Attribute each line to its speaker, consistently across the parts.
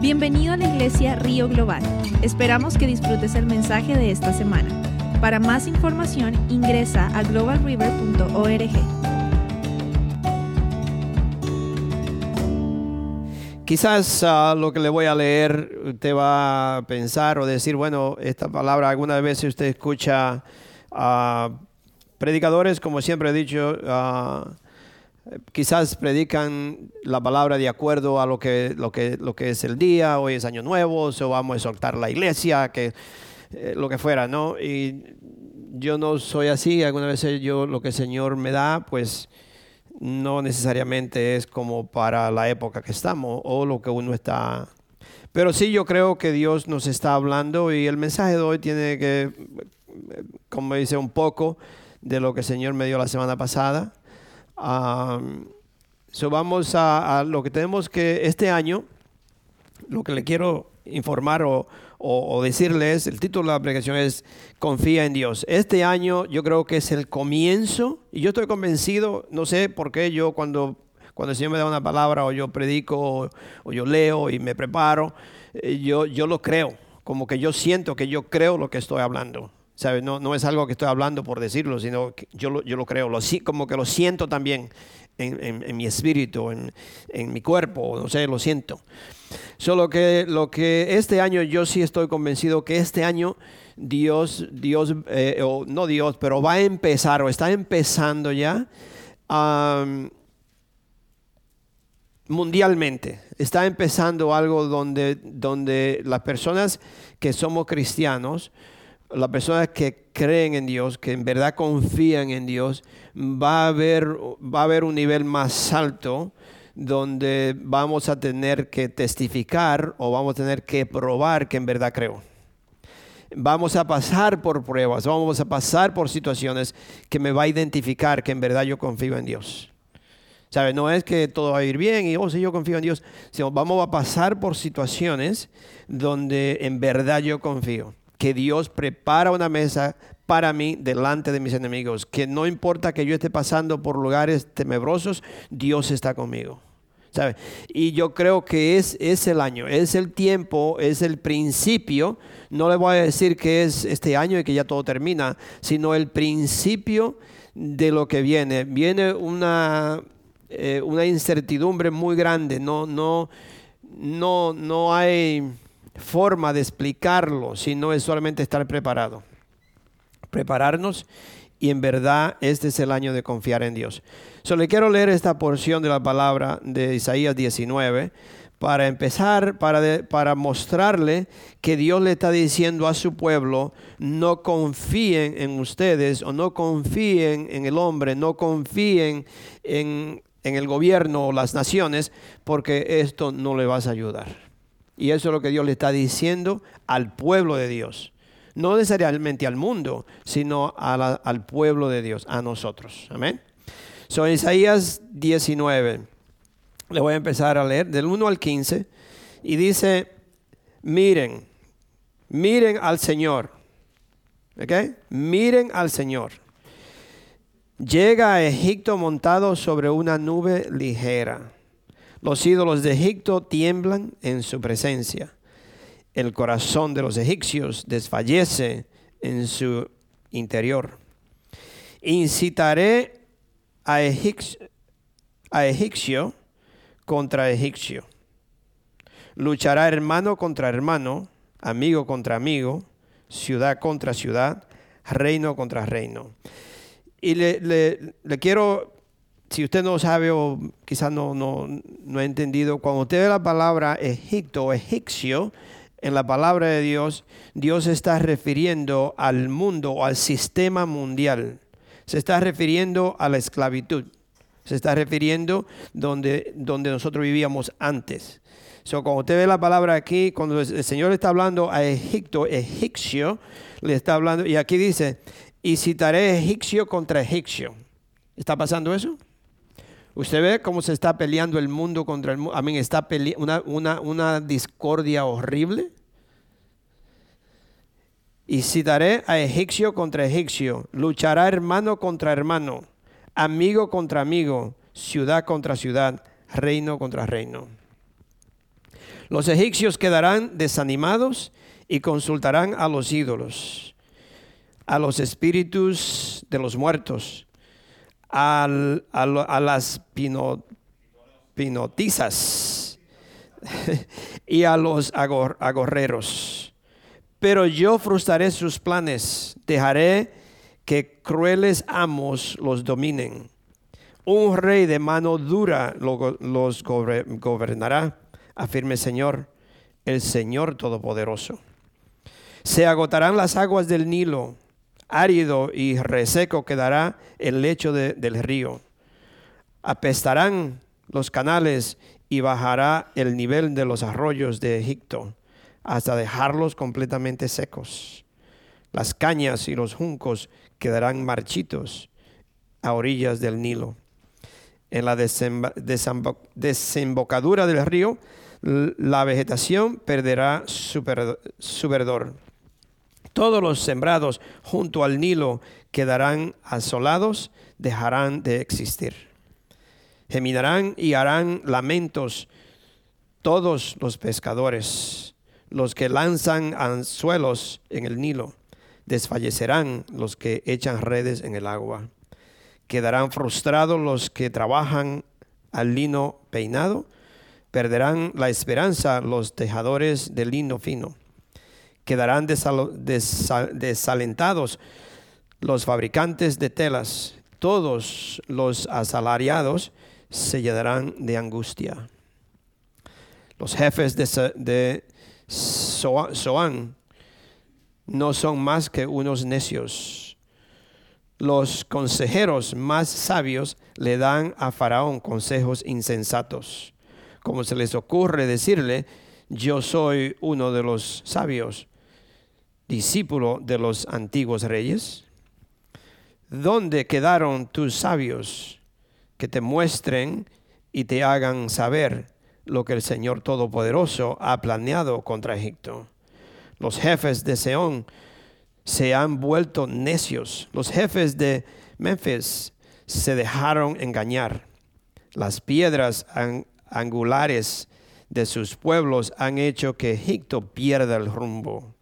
Speaker 1: Bienvenido a la iglesia Río Global. Esperamos que disfrutes el mensaje de esta semana. Para más información ingresa a globalriver.org.
Speaker 2: Quizás ah, lo que le voy a leer usted va a pensar o decir, bueno, esta palabra algunas veces usted escucha a predicadores, como siempre he dicho, ah, quizás predican la palabra de acuerdo a lo que, lo que, lo que es el día, hoy es año nuevo, o vamos a exhortar la iglesia, que eh, lo que fuera, ¿no? Y yo no soy así, algunas veces yo lo que el Señor me da, pues no necesariamente es como para la época que estamos o lo que uno está. Pero sí yo creo que Dios nos está hablando y el mensaje de hoy tiene que, como dice, un poco de lo que el Señor me dio la semana pasada. So vamos a, lo que tenemos que este año, lo que le quiero informar o, decirles, el título de la predicación es Confía en Dios. Este año yo creo que es el comienzo y yo estoy convencido, no sé por qué yo cuando, cuando el Señor me da una palabra o yo predico o, yo leo y me preparo, eh, yo, yo lo creo, como que yo siento que yo creo lo que estoy hablando. ¿Sabe? No, no es algo que estoy hablando por decirlo, sino que yo lo, yo lo creo, lo, como que lo siento también en, mi espíritu, en, en, mi cuerpo, no sé, lo siento. Solo que lo que este año yo sí estoy convencido que este año Dios, Dios, eh, o no Dios, pero va a empezar o está empezando ya mundialmente. Está empezando algo donde, donde las personas que somos cristianos, las personas que creen en Dios, que en verdad confían en Dios, va a haber, va a haber un nivel más alto donde vamos a tener que testificar o vamos a tener que probar que en verdad creo. Vamos a pasar por pruebas, vamos a pasar por situaciones que me va a identificar que en verdad yo confío en Dios. ¿Sabe? No es que todo va a ir bien y, oh, sí, yo confío en Dios, sino vamos a pasar por situaciones donde en verdad yo confío que Dios prepara una mesa para mí delante de mis enemigos, que no importa que yo esté pasando por lugares tenebrosos, Dios está conmigo. ¿sabe? Y yo creo que es, es el año, es el tiempo, es el principio. No le voy a decir que es este año y que ya todo termina, sino el principio de lo que viene. Viene una, eh, una incertidumbre muy grande. No, no, no, no hay forma de explicarlo, sino es solamente estar preparado. Prepararnos y en verdad este es el año de confiar en Dios. Solo quiero leer esta porción de la palabra de Isaías 19 para empezar, para, para mostrarle que Dios le está diciendo a su pueblo, no confíen en ustedes o no confíen en el hombre, no confíen en, en el gobierno o las naciones, porque esto no le vas a ayudar. Y eso es lo que Dios le está diciendo al pueblo de Dios. No necesariamente al mundo, sino al pueblo de Dios, a nosotros. Amén. So, Isaías 19, le voy a empezar a leer del 1 al 15, y dice, miren, miren al Señor. ¿Ok? Miren al Señor. Llega a Egipto montado sobre una nube ligera los ídolos de Egipto tiemblan en su presencia. El corazón de los egipcios desfallece en su interior. Incitaré a egipcio, contra egipcio. Luchará hermano contra hermano, amigo contra amigo, ciudad contra ciudad, reino contra reino. Y le quiero si usted no sabe o quizás no, no, no ha entendido, cuando usted ve la palabra Egipto o egipcio, en la palabra de Dios, Dios está refiriendo al mundo o al sistema mundial. Se está refiriendo a la esclavitud. Se está refiriendo donde, donde nosotros vivíamos antes. So, cuando usted ve la palabra aquí, cuando el Señor está hablando a Egipto, egipcio, le está hablando, y aquí dice, y citaré egipcio contra egipcio. ¿Está pasando eso? Usted ve cómo se está peleando el mundo contra el mundo. A mí está una, una, una discordia horrible. Y citaré a egipcio contra egipcio. Luchará hermano contra hermano. Amigo contra amigo. Ciudad contra ciudad. Reino contra reino. Los egipcios quedarán desanimados y consultarán a los ídolos, a los espíritus de los muertos, a, las pino- pinotizas y a los agor- agorreros. Pero yo frustraré sus planes, dejaré que crueles amos los dominen. Un rey de mano dura lo- los gobe- gobernará, afirme el Señor, el Señor Todopoderoso. Se agotarán las aguas del Nilo, árido y reseco quedará el lecho de- del río. Apestarán los canales y bajará el nivel de los arroyos de Egipto hasta dejarlos completamente secos. Las cañas y los juncos quedarán marchitos a orillas del Nilo. En la desembocadura del río, la vegetación perderá su, su verdor. Todos los sembrados junto al Nilo quedarán asolados, dejarán de existir. Geminarán y harán lamentos todos los pescadores, los que lanzan anzuelos en el Nilo. Desfallecerán los que echan redes en el agua. Quedarán frustrados los que trabajan al lino peinado. Perderán la esperanza los tejadores de lino fino. Quedarán desalentados los fabricantes de telas. Todos los asalariados se llenarán de angustia. Los jefes de, de Zoán no son más que unos necios. Los consejeros más sabios le dan a Faraón consejos insensatos. Como se les ocurre decirle, yo soy uno de los sabios, discípulo de los antiguos reyes. ¿Dónde quedaron tus sabios que te muestren y te hagan saber lo que el Señor Todopoderoso ha planeado contra Egipto? Los jefes de Seón se han vuelto necios. Los jefes de Memphis se dejaron engañar. Las piedras an- angulares de sus pueblos han hecho que Egipto pierda el rumbo.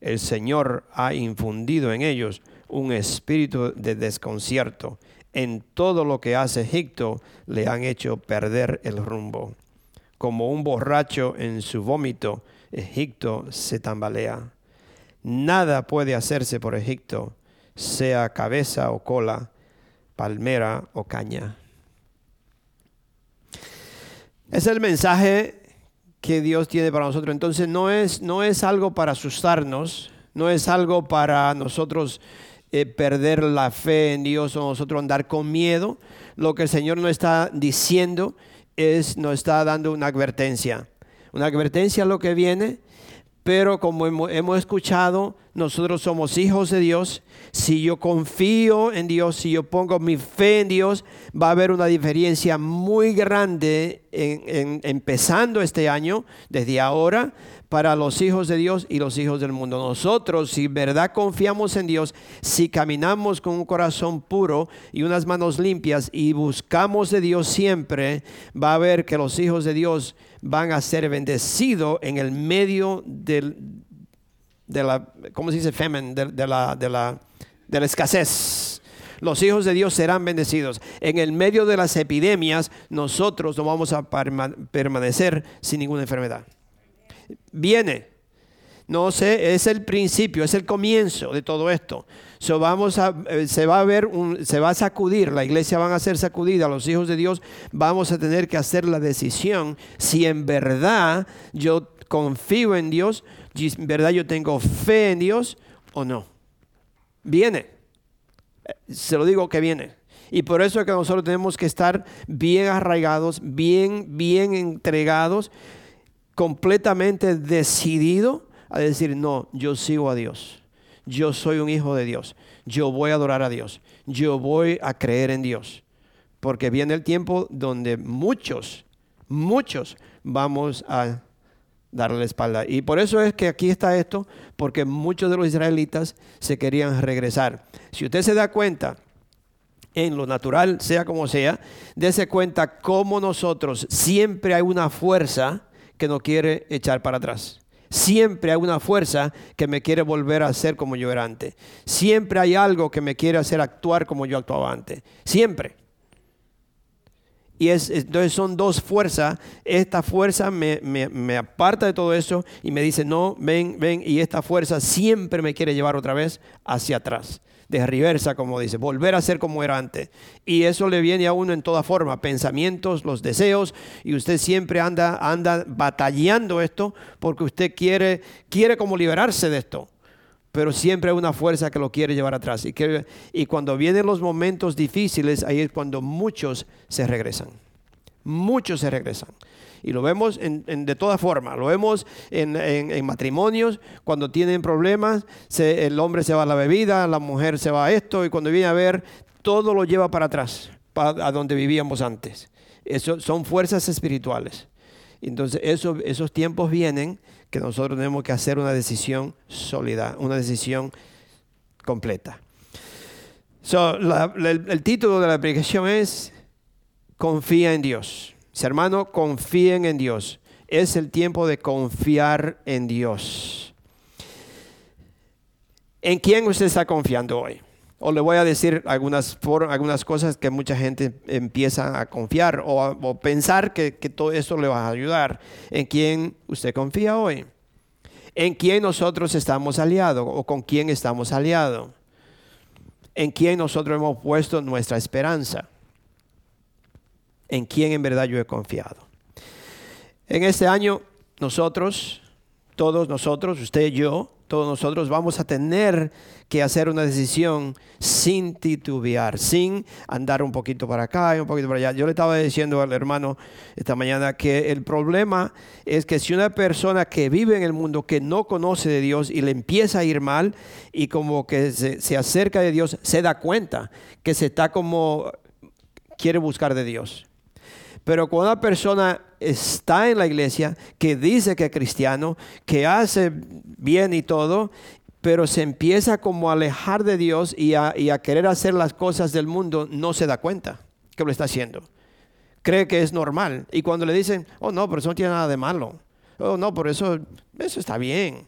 Speaker 2: El Señor ha infundido en ellos un espíritu de desconcierto. En todo lo que hace Egipto le han hecho perder el rumbo. Como un borracho en su vómito, Egipto se tambalea. Nada puede hacerse por Egipto, sea cabeza o cola, palmera o caña. Es el mensaje que Dios tiene para nosotros. Entonces no es, no es algo para asustarnos, no es algo para nosotros eh, perder la fe en Dios o nosotros andar con miedo. Lo que el Señor nos está diciendo es, nos está dando una advertencia. Una advertencia a lo que viene, pero como hemos, hemos escuchado, nosotros somos hijos de Dios. Si yo confío en Dios, si yo pongo mi fe en Dios, va a haber una diferencia muy grande en- empezando este año, desde ahora, para los hijos de Dios y los hijos del mundo. Nosotros, si verdad confiamos en Dios, si caminamos con un corazón puro y unas manos limpias y buscamos de Dios siempre, va a ver que los hijos de Dios van a ser bendecidos en el medio del, de la, ¿cómo se dice? De, de la, de, la, de la escasez. Los hijos de Dios serán bendecidos. En el medio de las epidemias, nosotros no vamos a perma- permanecer sin ninguna enfermedad. Viene. No sé, es el principio, es el comienzo de todo esto. Eh, se va a ver, un- se va a sacudir, la iglesia van a ser sacudida, los hijos de Dios vamos a tener que hacer la decisión si en verdad yo confío en Dios, si en verdad yo tengo fe en Dios o no. Viene, se lo digo que viene. Y por eso es que nosotros tenemos que estar bien arraigados, bien, bien entregados, completamente decidido a decir, no, yo sigo a Dios. Yo soy un hijo de Dios. Yo voy a adorar a Dios. Yo voy a creer en Dios. Porque viene el tiempo donde muchos, muchos vamos a darle la espalda. Y por eso es que aquí está esto, porque muchos de los israelitas se querían regresar. Si usted se da cuenta, en lo natural, sea como sea, dése cuenta cómo nosotros siempre hay una fuerza que no quiere echar para atrás. Siempre hay una fuerza que me quiere volver a ser como yo era antes. Siempre hay algo que me quiere hacer actuar como yo actuaba antes. Siempre. Y es, entonces son dos fuerzas. Esta fuerza me, me, aparta de todo eso y me dice, no, ven, ven. Y esta fuerza siempre me quiere llevar otra vez hacia atrás. De reversa, como dice, volver a ser como era antes. Y eso le viene a uno en toda forma, pensamientos, los deseos. Y usted siempre anda, anda batallando esto porque usted quiere, quiere como liberarse de esto pero siempre hay una fuerza que lo quiere llevar atrás. Y, que, y cuando vienen los momentos difíciles, ahí es cuando muchos se regresan. Muchos se regresan. Y lo vemos en, de toda forma. Lo vemos en, matrimonios, cuando tienen problemas, el hombre se va a la bebida, la mujer se va a esto, y cuando viene a ver, todo lo lleva para atrás, a donde vivíamos antes. Eso son fuerzas espirituales. Entonces esos tiempos vienen que nosotros tenemos que hacer una decisión sólida, una decisión completa. el, título de la aplicación es Confía en Dios. Si hermano, confíen en Dios. Es el tiempo de confiar en Dios. ¿En quién usted está confiando hoy? O le voy a decir algunas, algunas cosas que mucha gente empieza a confiar o, pensar que, todo eso le va a ayudar. ¿En quién usted confía hoy? ¿En quién nosotros estamos aliados o con quién estamos aliados? ¿En quién nosotros hemos puesto nuestra esperanza? ¿En quién en verdad yo he confiado? En este año nosotros, todos nosotros, usted y yo, todos nosotros vamos a tener que hacer una decisión sin titubear, sin andar un poquito para acá y un poquito para allá. Yo le estaba diciendo al hermano esta mañana que el problema es que si una persona que vive en el mundo, que no conoce de Dios y le empieza a ir mal y como que se, se acerca de Dios, se da cuenta que se está como quiere buscar de Dios. Pero cuando una persona está en la iglesia, que dice que es cristiano, que hace bien y todo, pero se empieza como a alejar de Dios y a, querer hacer las cosas del mundo, no se da cuenta que lo está haciendo. Cree que es normal. Y cuando le dicen, oh no, pero eso no tiene nada de malo. Oh no, por eso, eso está bien.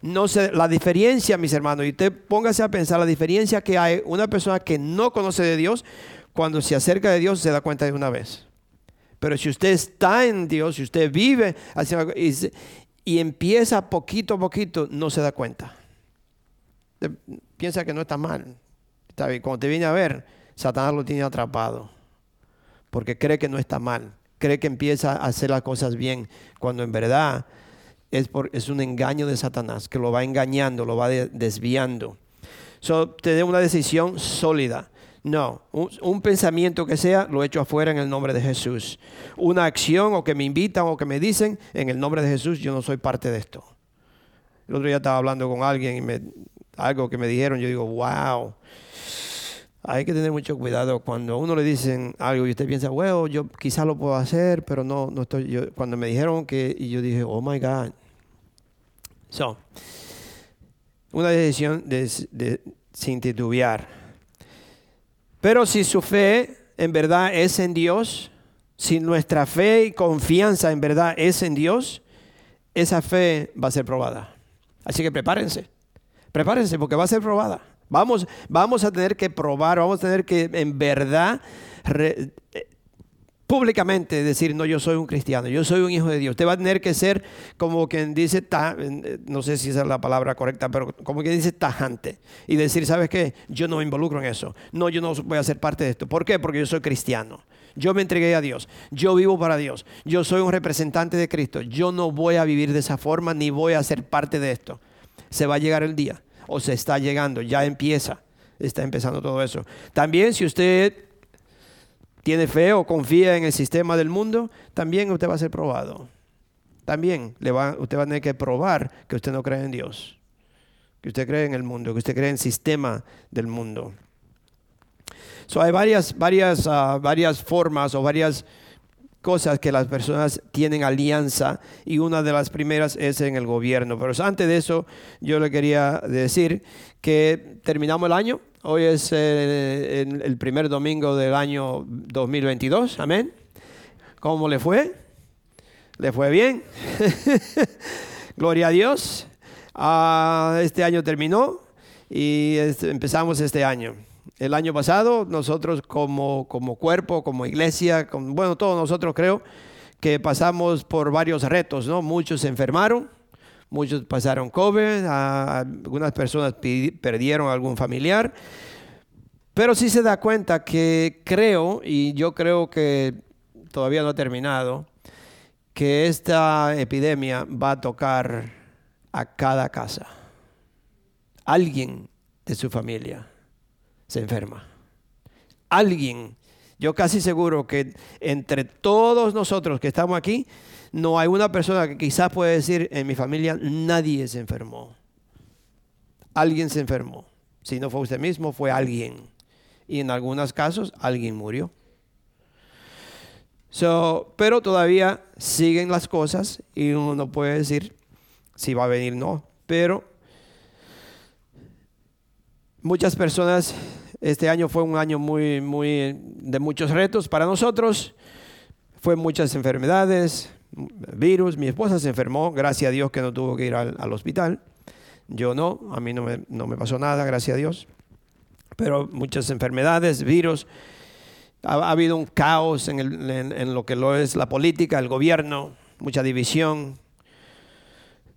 Speaker 2: No sé, la diferencia, mis hermanos, y usted póngase a pensar la diferencia que hay una persona que no conoce de Dios, cuando se acerca de Dios se da cuenta de una vez. Pero si usted está en Dios, si usted vive y, y empieza poquito a poquito, no se da cuenta. Piensa que no está mal. Está bien. Cuando te viene a ver, Satanás lo tiene atrapado. Porque cree que no está mal. Cree que empieza a hacer las cosas bien. Cuando en verdad es, es un engaño de Satanás que lo va engañando, lo va desviando. So, tener una decisión sólida. No, un, pensamiento que sea, lo echo afuera en el nombre de Jesús. Una acción o que me invitan o que me dicen, en el nombre de Jesús, yo no soy parte de esto. El otro día estaba hablando con alguien y me, algo que me dijeron, yo digo, wow. Hay que tener mucho cuidado cuando a uno le dicen algo y usted piensa, bueno, yo quizás lo puedo hacer, pero no, no estoy. Yo, cuando me dijeron que, y yo dije, oh my God. So, una decisión de, de, sin titubear. Pero si su fe en verdad es en Dios, si nuestra fe y confianza en verdad es en Dios, esa fe va a ser probada. Así que prepárense, prepárense porque va a ser probada. Vamos, vamos a tener que probar, vamos a tener que en verdad públicamente decir, no, yo soy un cristiano, yo soy un hijo de Dios. Usted va a tener que ser como quien dice, no sé si esa es la palabra correcta, pero como quien dice tajante. Y decir, ¿sabes qué? Yo no me involucro en eso. No, yo no voy a ser parte de esto. ¿Por qué? Porque yo soy cristiano. Yo me entregué a Dios. Yo vivo para Dios. Yo soy un representante de Cristo. Yo no voy a vivir de esa forma ni voy a ser parte de esto. Se va a llegar el día. O se está llegando. Ya empieza. Está empezando todo eso. También si usted tiene fe o confía en el sistema del mundo, también usted va a ser probado. También le va, usted va a tener que probar que usted no cree en Dios, que usted cree en el mundo, que usted cree en el sistema del mundo. So, hay varias, varias, ah, varias formas o varias cosas que las personas tienen alianza y una de las primeras es en el gobierno. Pero antes de eso, yo le quería decir que terminamos el año Hoy es eh, el, primer domingo del año 2022. Amén. ¿Cómo le fue? ¿Le fue bien? Gloria a Dios. Ah, este año terminó y empezamos este año. El año pasado nosotros como, como cuerpo, como iglesia, bueno, todos nosotros creo que pasamos por varios retos, ¿no? Muchos se enfermaron, muchos pasaron COVID, algunas personas perdieron algún familiar, pero sí se da cuenta que creo, y yo creo que todavía no ha terminado, que esta epidemia va a tocar a cada casa. Alguien de su familia se enferma. Alguien, yo casi seguro que entre todos nosotros que estamos aquí, no hay una persona que quizás puede decir, en mi familia nadie se enfermó. Alguien se enfermó. Si no fue usted mismo, fue alguien. Y en algunos casos, alguien murió. pero todavía siguen las cosas y uno no puede decir si va a venir no. Pero muchas personas, este año fue un año muy, muy de muchos retos para nosotros. Fue muchas enfermedades, virus. Mi esposa se enfermó, gracias a Dios que no tuvo que ir al, hospital. Yo no, a mí no me, no me, pasó nada, gracias a Dios. Pero muchas enfermedades, virus. Ha, habido un caos en, en, lo que lo es la política, el gobierno, mucha división,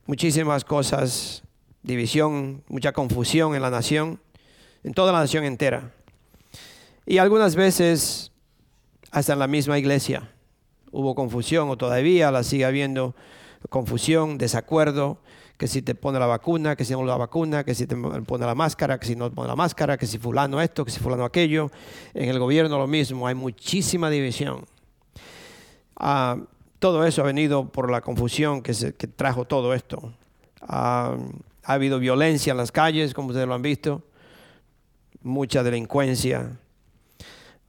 Speaker 2: muchísimas cosas, división, mucha confusión en la nación, en toda la nación entera. Y algunas veces hasta en la misma iglesia hubo confusión o todavía la sigue habiendo confusión, desacuerdo, que si te pone la vacuna, que si no la vacuna, que si te pone la máscara, que si no pone la máscara, que si fulano esto, que si fulano aquello. En el gobierno lo mismo, hay muchísima división. Ah, todo eso ha venido por la confusión que, se, trajo todo esto. ha habido violencia en las calles, como ustedes lo han visto, mucha delincuencia.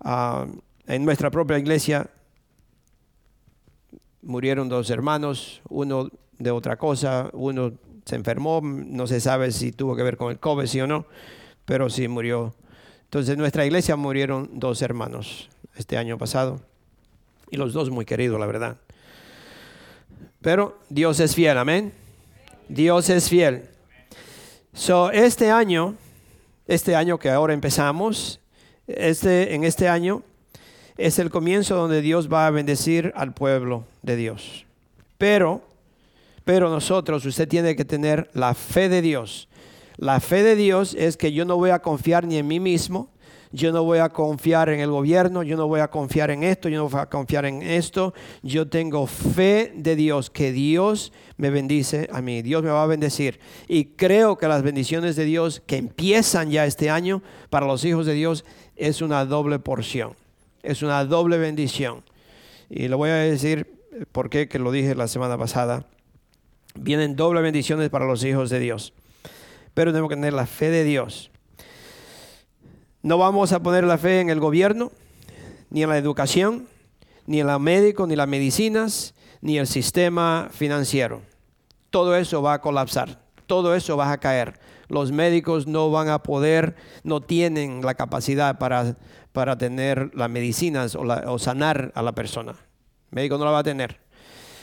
Speaker 2: Ah, en nuestra propia iglesia murieron dos hermanos, uno de otra cosa, uno se enfermó, no se sabe si tuvo que ver con el COVID, sí o no, pero sí murió. Entonces en nuestra iglesia murieron dos hermanos este año pasado, y los dos muy queridos, la verdad. Pero Dios es fiel, amén. Dios es fiel. So, este año, este año que ahora empezamos, este, en este año es el comienzo donde Dios va a bendecir al pueblo de Dios. Pero, pero nosotros, usted tiene que tener la fe de Dios. La fe de Dios es que yo no voy a confiar ni en mí mismo, yo no voy a confiar en el gobierno, yo no voy a confiar en esto, yo no voy a confiar en esto. Yo tengo fe de Dios, que Dios me bendice a mí, Dios me va a bendecir. Y creo que las bendiciones de Dios que empiezan ya este año para los hijos de Dios es una doble porción, es una doble bendición. Y lo voy a decir porque que lo dije la semana pasada. Vienen doble bendiciones para los hijos de Dios. Pero tenemos que tener la fe de Dios. No vamos a poner la fe en el gobierno, ni en la educación, ni en los médicos, ni las medicinas, ni el sistema financiero. Todo eso va a colapsar, todo eso va a caer. Los médicos no van a poder, no tienen la capacidad para, para tener las medicinas o, sanar a la persona. El médico no la va a tener.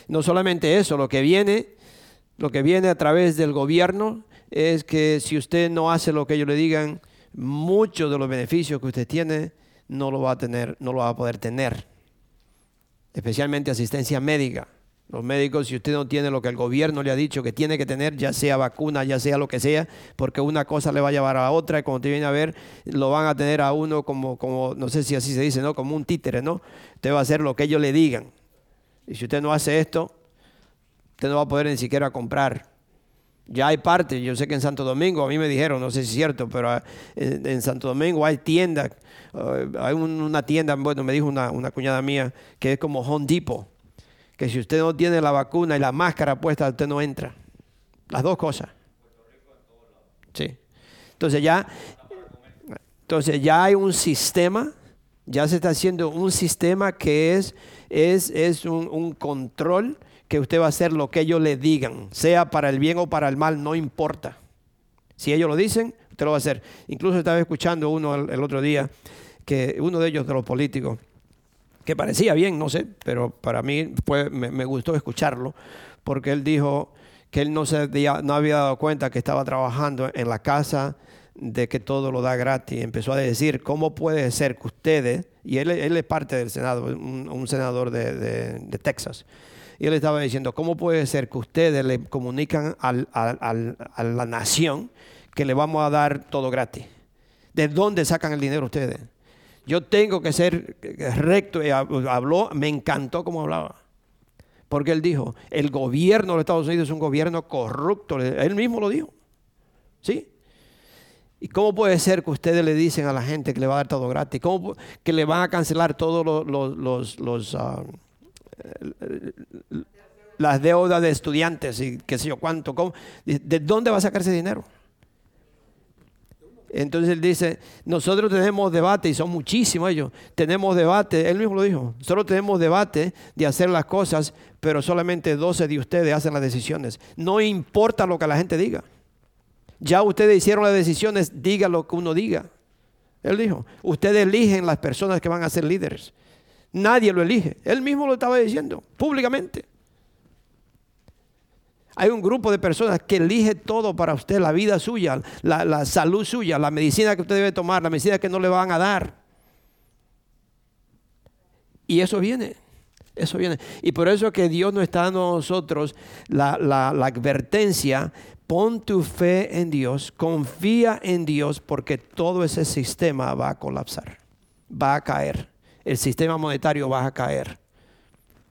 Speaker 2: No solamente eso, lo que viene, lo que viene a través del gobierno es que si usted no hace lo que ellos le digan, muchos de los beneficios que usted tiene no lo va a tener, no lo va a poder tener. Especialmente asistencia médica. Los médicos, si usted no tiene lo que el gobierno le ha dicho que tiene que tener, ya sea vacuna, ya sea lo que sea, porque una cosa le va a llevar a otra y cuando te viene a ver, lo van a tener a uno como, como, no sé si así se dice, ¿no? Como un títere, ¿no? Usted va a hacer lo que ellos le digan. Y si usted no hace esto, usted no va a poder ni siquiera comprar ya hay parte, yo sé que en Santo Domingo, a mí me dijeron, no sé si es cierto, pero ah, en, Santo Domingo hay tiendas, ah, hay una tienda, bueno, me dijo una, cuñada mía, que es como Home Depot, que si usted no tiene la vacuna y la máscara puesta, usted no entra. Las dos cosas. Sí. Entonces ya, entonces ya hay un sistema, ya se está haciendo un sistema que es, es, es un, un control que usted va a hacer lo que ellos le digan, sea para el bien o para el mal, no importa. Si ellos lo dicen, usted lo va a hacer. Incluso estaba escuchando uno el, otro día, que uno de ellos de los políticos, que parecía bien, no sé, pero para mí me, gustó escucharlo, porque él dijo que él no, se, no había dado cuenta que estaba trabajando en la casa de que todo lo da gratis. Empezó a decir, ¿cómo puede ser que ustedes, y él, él es parte del Senado, un, senador de, de, Texas, y él estaba diciendo, ¿cómo puede ser que ustedes le comunican a la nación que le vamos a dar todo gratis? ¿De dónde sacan el dinero ustedes? Yo tengo que ser recto. Y habló, me encantó como hablaba. Porque él dijo, el gobierno de los Estados Unidos es un gobierno corrupto. Él mismo lo dijo. ¿Sí? ¿Y cómo puede ser que ustedes le dicen a la gente que le va a dar todo gratis? ¿Cómo que le van a cancelar todos los, ah, las deudas de estudiantes y qué sé yo cuánto? ¿De dónde va a sacar ese dinero? Entonces él dice, nosotros tenemos debate, y son muchísimos ellos, tenemos debate, él mismo lo dijo, solo tenemos debate de hacer las cosas, pero solamente 12 de ustedes hacen las decisiones. No importa lo que la gente diga. Ya ustedes hicieron las decisiones, diga lo que uno diga. Él dijo, ustedes eligen las personas que van a ser líderes. Nadie lo elige. Él mismo lo estaba diciendo públicamente. Hay un grupo de personas que elige todo para usted, la vida suya, la, la, salud suya, la medicina que usted debe tomar, la medicina que no le van a dar. Y eso viene. Eso viene. Y por eso que Dios nos está dando a nosotros la, advertencia, pon tu fe en Dios, confía en Dios, porque todo ese sistema va a colapsar, va a caer. El sistema monetario va a caer.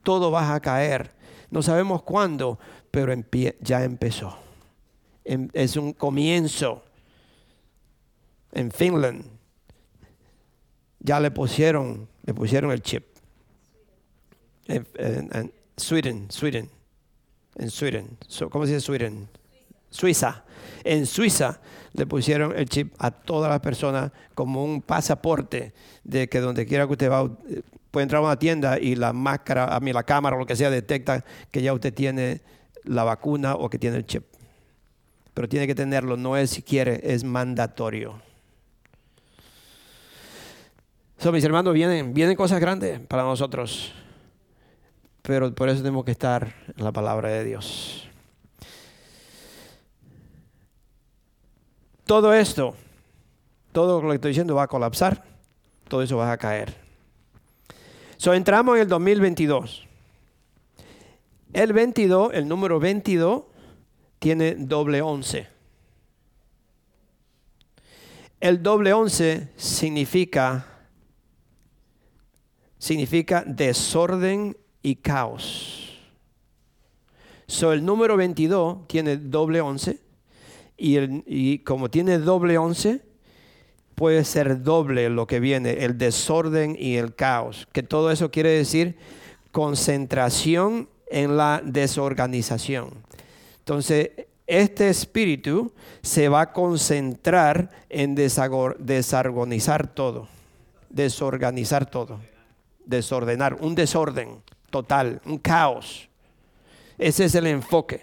Speaker 2: Todo va a caer. No sabemos cuándo, pero ya empezó. Em, es un comienzo. En Finland ya le pusieron, le pusieron el chip en, Sweden, Sweden, en Sweden, ¿cómo se dice Sweden? Suiza. En Suiza le pusieron el chip a todas las personas como un pasaporte de que donde quiera que usted va, puede entrar a una tienda y la máscara, a mí la cámara o lo que sea detecta que ya usted tiene la vacuna o que tiene el chip. Pero tiene que tenerlo, no es si quiere, es mandatorio. So, mis hermanos, vienen, vienen cosas grandes para nosotros pero por eso tenemos que estar en la palabra de Dios. Todo esto, todo lo que estoy diciendo va a colapsar, todo eso va a caer. So, entramos en el 2022. El 22, el número 22, tiene doble 11. El doble 11 significa, significa desorden y caos. So, el número 22 tiene doble 11 y, y como tiene doble 11, puede ser doble lo que viene, el desorden y el caos. Que todo eso quiere decir concentración en la desorganización. Entonces, este espíritu se va a concentrar en desorganizar todo, desorganizar todo, desordenar, un desorden total, un caos. Ese es el enfoque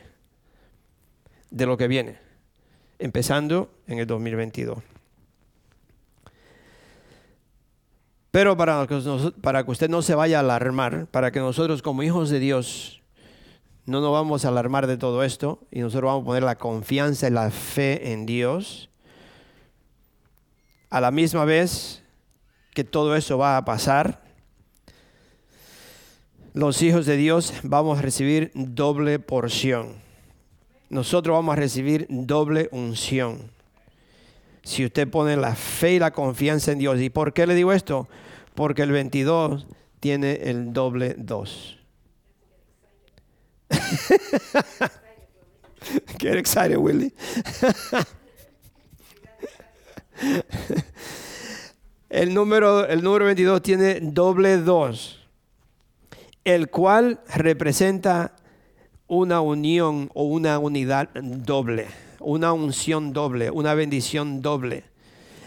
Speaker 2: de lo que viene, empezando en el 2022. Pero para que, para que usted no se vaya a alarmar, para que nosotros como hijos de Dios no nos vamos a alarmar de todo esto y nosotros vamos a poner la confianza y la fe en Dios, a la misma vez que todo eso va a pasar, los hijos de Dios vamos a recibir doble porción. Nosotros vamos a recibir doble unción. Si usted pone la fe y la confianza en Dios. ¿Y por qué le digo esto? Porque el 22 tiene el doble 2. Get excited, Willy. el, número, el número 22 tiene doble 2 el cual representa una unión o una unidad doble, una unción doble, una bendición doble.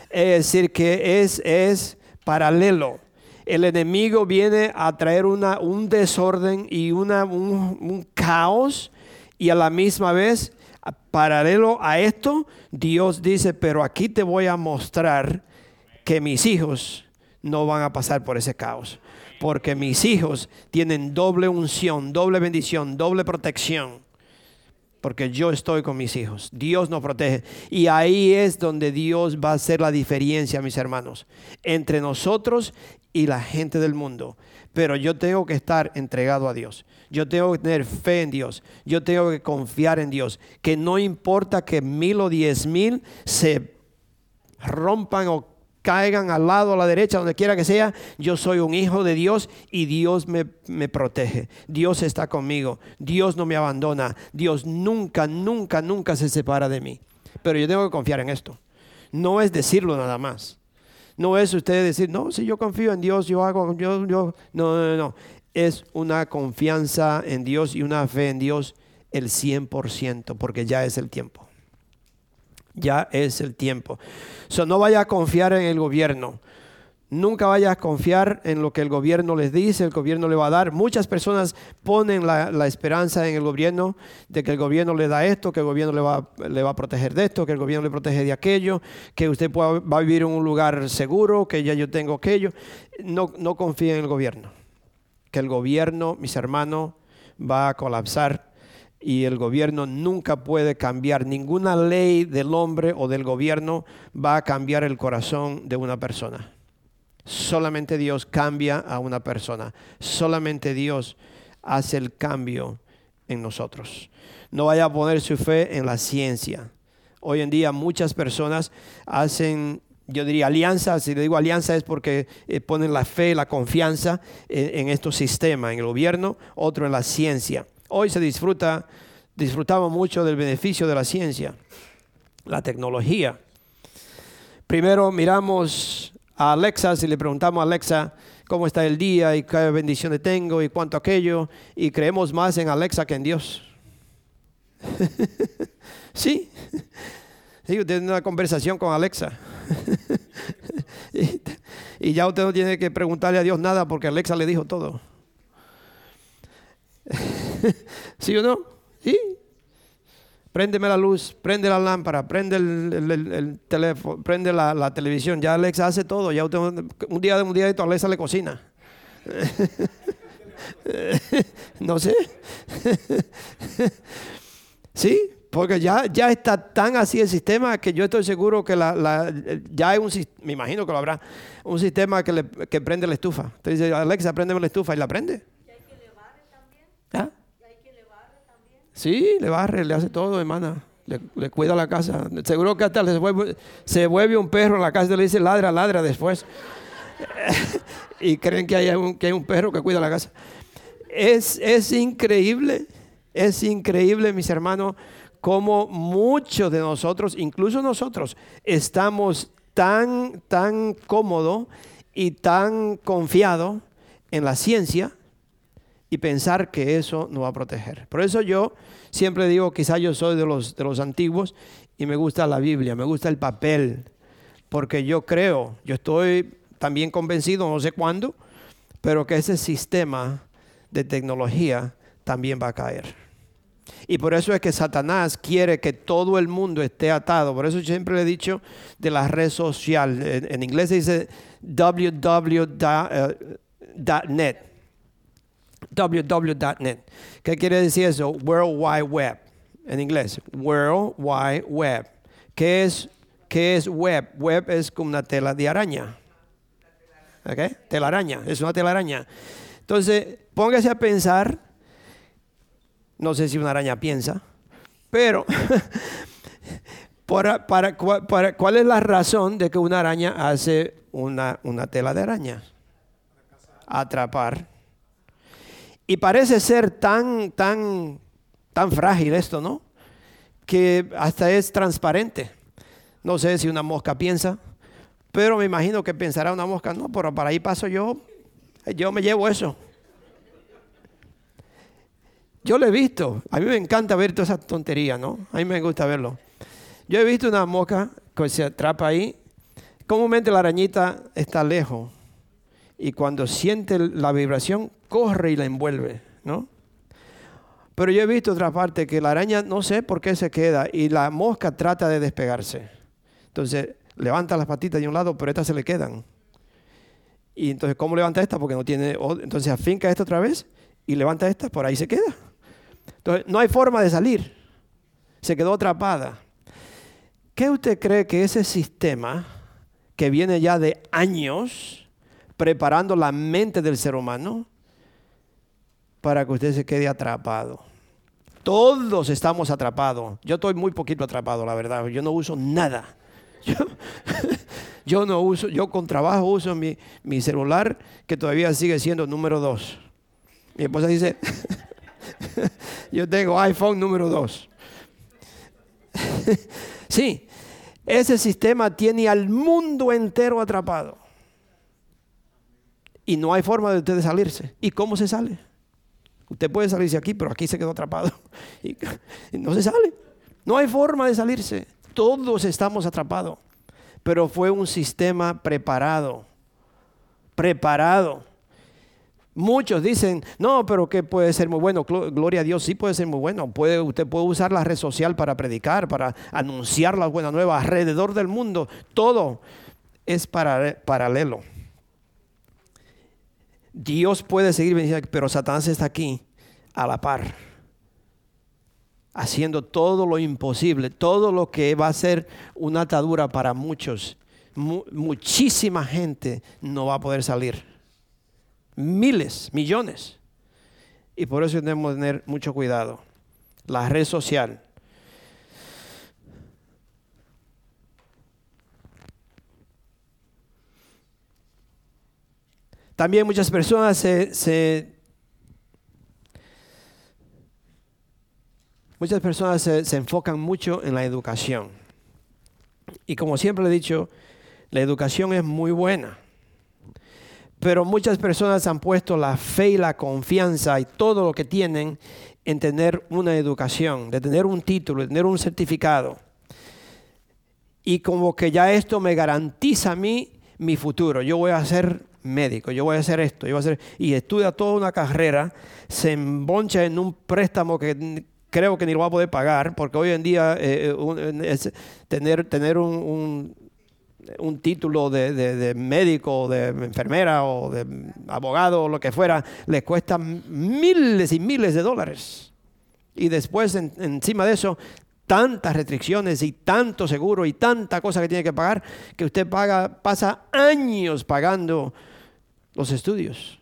Speaker 2: Es decir, que es, es paralelo. El enemigo viene a traer una, un desorden y una, un, un caos y a la misma vez, paralelo a esto, Dios dice, pero aquí te voy a mostrar que mis hijos no van a pasar por ese caos porque mis hijos tienen doble unción, doble bendición, doble protección. Porque yo estoy con mis hijos. Dios nos protege. Y ahí es donde Dios va a hacer la diferencia, mis hermanos, entre nosotros y la gente del mundo. Pero yo tengo que estar entregado a Dios. Yo tengo que tener fe en Dios. Yo tengo que confiar en Dios. Que no importa que mil o diez mil se rompan o caigan al lado, a la derecha, donde quiera que sea, yo soy un hijo de Dios y Dios me, protege. Dios está conmigo. Dios no me abandona. Dios nunca, nunca, nunca se separa de mí. Pero yo tengo que confiar en esto. No es decirlo nada más. No es usted decir, no, si yo confío en Dios, yo hago, yo, yo. No, no, no. Es una confianza en Dios y una fe en Dios el 100%, porque ya es el tiempo ya es el tiempo. So, no vaya a confiar en el gobierno. Nunca vaya a confiar en lo que el gobierno les dice, el gobierno le va a dar. Muchas personas ponen la, esperanza en el gobierno de que el gobierno le da esto, que el gobierno le va, le va a proteger de esto, que el gobierno le protege de aquello, que usted va a vivir en un lugar seguro, que ya yo tengo aquello. No, no confíe en el gobierno. Que el gobierno, mis hermanos, va a colapsar y el gobierno nunca puede cambiar, ninguna ley del hombre o del gobierno va a cambiar el corazón de una persona. Solamente Dios cambia a una persona, solamente Dios hace el cambio en nosotros. No vaya a poner su fe en la ciencia. Hoy en día muchas personas hacen yo diría alianza, si le digo alianza es porque eh, ponen la fe, la confianza en, en estos sistemas, en el gobierno, otro en la ciencia. Hoy se disfruta, disfrutamos mucho del beneficio de la ciencia, la tecnología. Primero miramos a Alexa, si le preguntamos a Alexa cómo está el día y qué bendiciones tengo y cuánto aquello, y creemos más en Alexa que en Dios. sí, sí, usted tiene una conversación con Alexa. y ya usted no tiene que preguntarle a Dios nada porque Alexa le dijo todo. ¿Sí o no? Sí. Préndeme la luz, prende la lámpara, prende el, teléfono, prende la, televisión. Ya Alexa hace todo. Ya un día de un día de Alexa le cocina. no sé. sí, porque ya, ya está tan así el sistema que yo estoy seguro que la, ya hay un me imagino que lo habrá, un sistema que, que prende la estufa. Entonces dice, Alexa, préndeme la estufa y la prende. Sí, le barre, le hace todo, hermana. Le, cuida la casa. Seguro que hasta se vuelve un perro en la casa y le dice ladra, ladra después. y creen que hay, un, que hay un perro que cuida la casa. Es, es increíble, es increíble, mis hermanos, como muchos de nosotros, incluso nosotros, estamos tan, tan cómodos y tan confiados en la ciencia y pensar que eso nos va a proteger. Por eso yo siempre digo, quizá yo soy de los, de los antiguos y me gusta la Biblia, me gusta el papel, porque yo creo, yo estoy también convencido, no sé cuándo, pero que ese sistema de tecnología también va a caer. Y por eso es que Satanás quiere que todo el mundo esté atado. Por eso siempre le he dicho de la red social. En, inglés se dice www.net www.net. ¿Qué quiere decir eso? World Wide Web. En inglés, World Wide Web. ¿Qué es, qué es web? Web es como una tela de araña. ¿Ok? Telaraña, es una telaraña. Entonces, póngase a pensar, no sé si una araña piensa, pero para, para, ¿cuál es la razón de que una araña hace una, una tela de araña? Atrapar y parece ser tan, tan, tan frágil esto, ¿no? Que hasta es transparente. No sé si una mosca piensa, pero me imagino que pensará una mosca, no, pero para ahí paso yo, yo me llevo eso. Yo lo he visto, a mí me encanta ver toda esa tontería, ¿no? A mí me gusta verlo. Yo he visto una mosca que se atrapa ahí. Comúnmente la arañita está lejos y cuando siente la vibración corre y la envuelve, ¿no? Pero yo he visto otra parte que la araña no sé por qué se queda y la mosca trata de despegarse. Entonces levanta las patitas de un lado, pero estas se le quedan. Y entonces, ¿cómo levanta esta? Porque no tiene... Entonces afinca esta otra vez y levanta esta, por ahí se queda. Entonces, no hay forma de salir. Se quedó atrapada. ¿Qué usted cree que ese sistema que viene ya de años preparando la mente del ser humano para que usted se quede atrapado? Todos estamos atrapados. Yo estoy muy poquito atrapado, la verdad. Yo no uso nada. Yo, no uso, yo con trabajo uso mi, mi celular que todavía sigue siendo número dos. Mi esposa dice, yo tengo iPhone número dos. sí, ese sistema tiene al mundo entero atrapado. Y no hay forma de usted salirse. ¿Y cómo se sale? Usted puede salirse aquí, pero aquí se quedó atrapado. Y, no se sale. No hay forma de salirse. Todos estamos atrapados. Pero fue un sistema preparado. Preparado. Muchos dicen, no, pero que puede ser muy bueno. Gloria a Dios, sí puede ser muy bueno. Puede, usted puede usar la red social para predicar, para anunciar la buena nueva alrededor del mundo. Todo es para, paralelo. Dios puede seguir pero Satanás está aquí a la par, haciendo todo lo imposible, todo lo que va a ser una atadura para muchos. muchísima gente no va a poder salir. Miles, millones. Y por eso tenemos que tener mucho cuidado. La red social. También muchas personas se, muchas personas se, enfocan mucho en la educación. Y como siempre he dicho, la educación es muy buena. Pero muchas personas han puesto la fe y la confianza y todo lo que tienen en tener una educación, de tener un título, de tener un certificado. Y como que ya esto me garantiza a mí mi futuro. Yo voy a ser médico, yo voy a hacer esto, yo voy a hacer, y estudia toda una carrera, se emboncha en un préstamo que creo que ni lo va a poder pagar, porque hoy en día eh, eh, tener, tener un, un, título de, de, médico, de enfermera o de abogado o lo que fuera, le cuesta miles y miles de dólares. Y después, encima de eso, tantas restricciones y tanto seguro y tanta cosa que tiene que pagar que usted paga, pasa años pagando los estudios.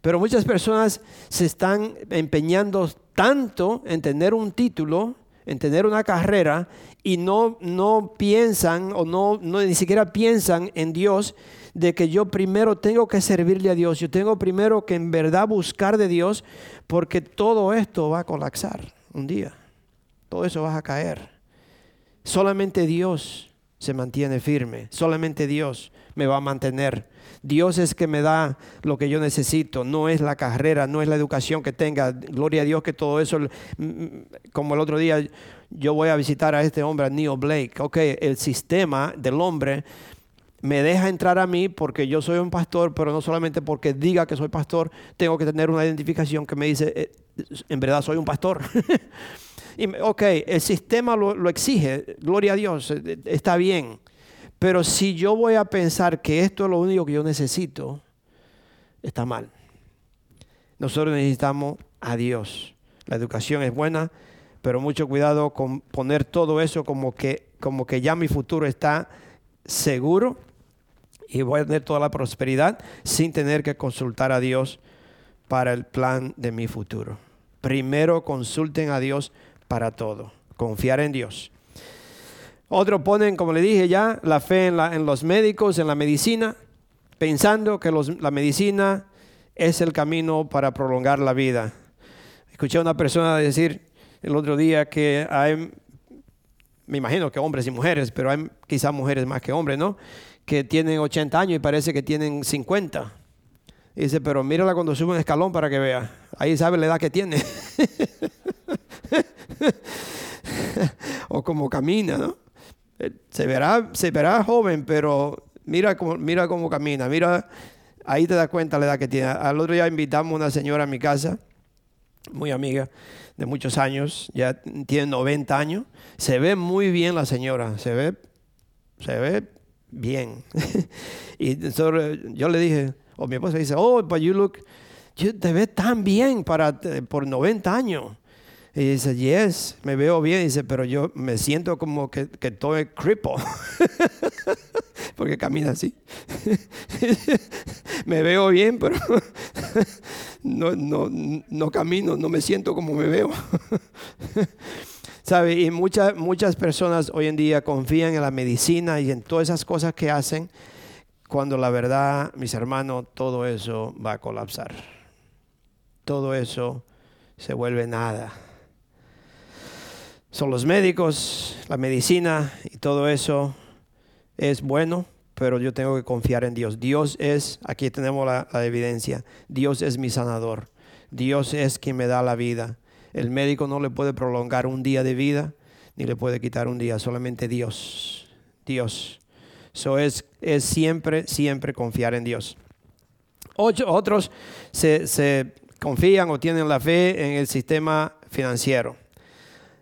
Speaker 2: Pero muchas personas se están empeñando tanto en tener un título, en tener una carrera, y no, no piensan o no, no ni siquiera piensan en Dios de que yo primero tengo que servirle a Dios, yo tengo primero que en verdad buscar de Dios, porque todo esto va a colapsar un día todo eso va a caer. Solamente Dios se mantiene firme, solamente Dios me va a mantener. Dios es que me da lo que yo necesito, no es la carrera, no es la educación que tenga. Gloria a Dios que todo eso, mm, mm, como el otro día yo voy a visitar a este hombre, Neil Blake. Ok, el sistema del hombre me deja entrar a mí porque yo soy un pastor, pero no solamente porque diga que soy pastor, tengo que tener una identificación que me dice, eh, en verdad soy un pastor. ok, el sistema lo, exige, gloria a Dios, eh, eh, está bien. Pero si yo voy a pensar que esto es lo único que yo necesito, está mal. Nosotros necesitamos a Dios. La educación es buena, pero mucho cuidado con poner todo eso como que, como que ya mi futuro está seguro y voy a tener toda la prosperidad sin tener que consultar a Dios para el plan de mi futuro. Primero consulten a Dios para todo. Confiar en Dios. Otros ponen, como le dije ya, la fe en, los médicos, en la medicina, pensando que la medicina es el camino para prolongar la vida. Escuché a una persona decir el otro día que hay, me imagino que hombres y mujeres, pero hay quizás mujeres más que hombres, ¿no? Que tienen 80 años y parece que tienen 50. dice, pero mírala cuando sube un escalón para que vea. Ahí sabe la edad que tiene. o como camina, ¿no? Eh, se verá, se verá joven, pero mira cómo, mira cómo camina, mira, ahí te das cuenta la edad que tiene. Al otro día invitamos a una señora a mi casa, muy amiga de muchos años, ya tiene 90 años, se ve muy bien la señora, se ve, se ve bien. y yo le dije, o mi esposa dice, oh, but you look, you te ves tan bien para, por 90 años. Y dice, yes, me veo bien. Dice, pero yo me siento como que, que estoy cripple. Porque camina así. me veo bien, pero no, no, no camino, no me siento como me veo. ¿Sabe? Y muchas, muchas personas hoy en día confían en la medicina y en todas esas cosas que hacen, cuando la verdad, mis hermanos, todo eso va a colapsar. Todo eso se vuelve nada son los médicos, la medicina y todo eso es bueno, pero yo tengo que confiar en Dios. Dios es, aquí tenemos la, evidencia, Dios es mi sanador. Dios es quien me da la vida. El médico no le puede prolongar un día de vida, ni le puede quitar un día, solamente Dios. Dios. Eso es, es siempre, siempre confiar en Dios. otros se, se confían o tienen la fe en el sistema financiero